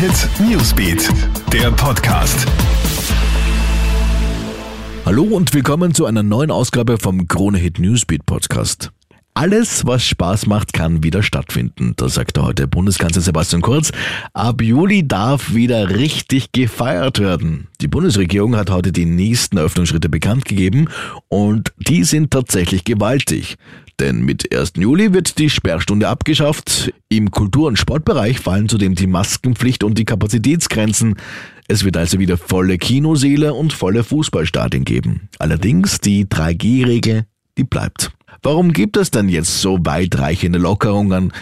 Hit Newsbeat, der Podcast. Hallo und willkommen zu einer neuen Ausgabe vom Krone Hit Newsbeat Podcast. Alles, was Spaß macht, kann wieder stattfinden. Das sagte heute Bundeskanzler Sebastian Kurz. Ab Juli darf wieder richtig gefeiert werden. Die Bundesregierung hat heute die nächsten Öffnungsschritte bekannt gegeben und die sind tatsächlich gewaltig. Denn mit 1. Juli wird die Sperrstunde abgeschafft. Im Kultur- und Sportbereich fallen zudem die Maskenpflicht und die Kapazitätsgrenzen. Es wird also wieder volle Kinoseele und volle Fußballstadien geben. Allerdings die 3G-Regel, die bleibt. Warum gibt es denn jetzt so weitreichende Lockerungen?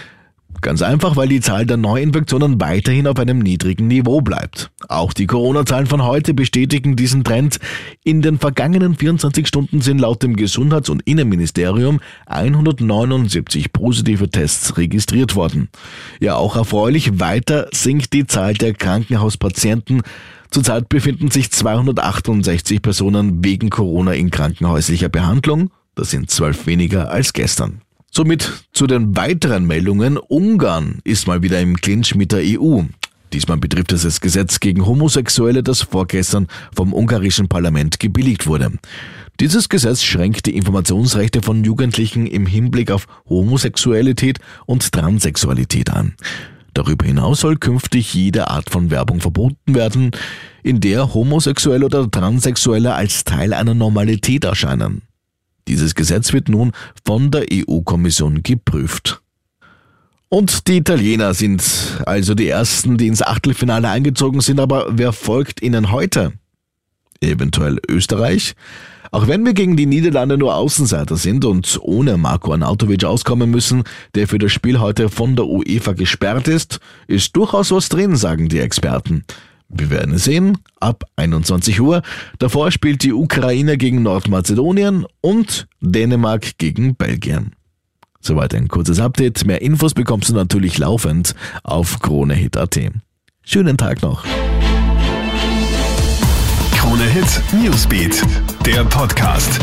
Ganz einfach, weil die Zahl der Neuinfektionen weiterhin auf einem niedrigen Niveau bleibt. Auch die Corona-Zahlen von heute bestätigen diesen Trend. In den vergangenen 24 Stunden sind laut dem Gesundheits- und Innenministerium 179 positive Tests registriert worden. Ja, auch erfreulich weiter sinkt die Zahl der Krankenhauspatienten. Zurzeit befinden sich 268 Personen wegen Corona in krankenhäuslicher Behandlung. Das sind zwölf weniger als gestern. Somit zu den weiteren Meldungen. Ungarn ist mal wieder im Clinch mit der EU. Diesmal betrifft es das Gesetz gegen Homosexuelle, das vorgestern vom ungarischen Parlament gebilligt wurde. Dieses Gesetz schränkt die Informationsrechte von Jugendlichen im Hinblick auf Homosexualität und Transsexualität an. Darüber hinaus soll künftig jede Art von Werbung verboten werden, in der Homosexuelle oder Transsexuelle als Teil einer Normalität erscheinen. Dieses Gesetz wird nun von der EU-Kommission geprüft. Und die Italiener sind also die ersten, die ins Achtelfinale eingezogen sind, aber wer folgt ihnen heute? Eventuell Österreich? Auch wenn wir gegen die Niederlande nur Außenseiter sind und ohne Marco Arnautovic auskommen müssen, der für das Spiel heute von der UEFA gesperrt ist, ist durchaus was drin, sagen die Experten. Wir werden sehen, ab 21 Uhr. Davor spielt die Ukraine gegen Nordmazedonien und Dänemark gegen Belgien. Soweit ein kurzes Update. Mehr Infos bekommst du natürlich laufend auf KroneHit.at. Schönen Tag noch. Krone Hit Newsbeat, der Podcast.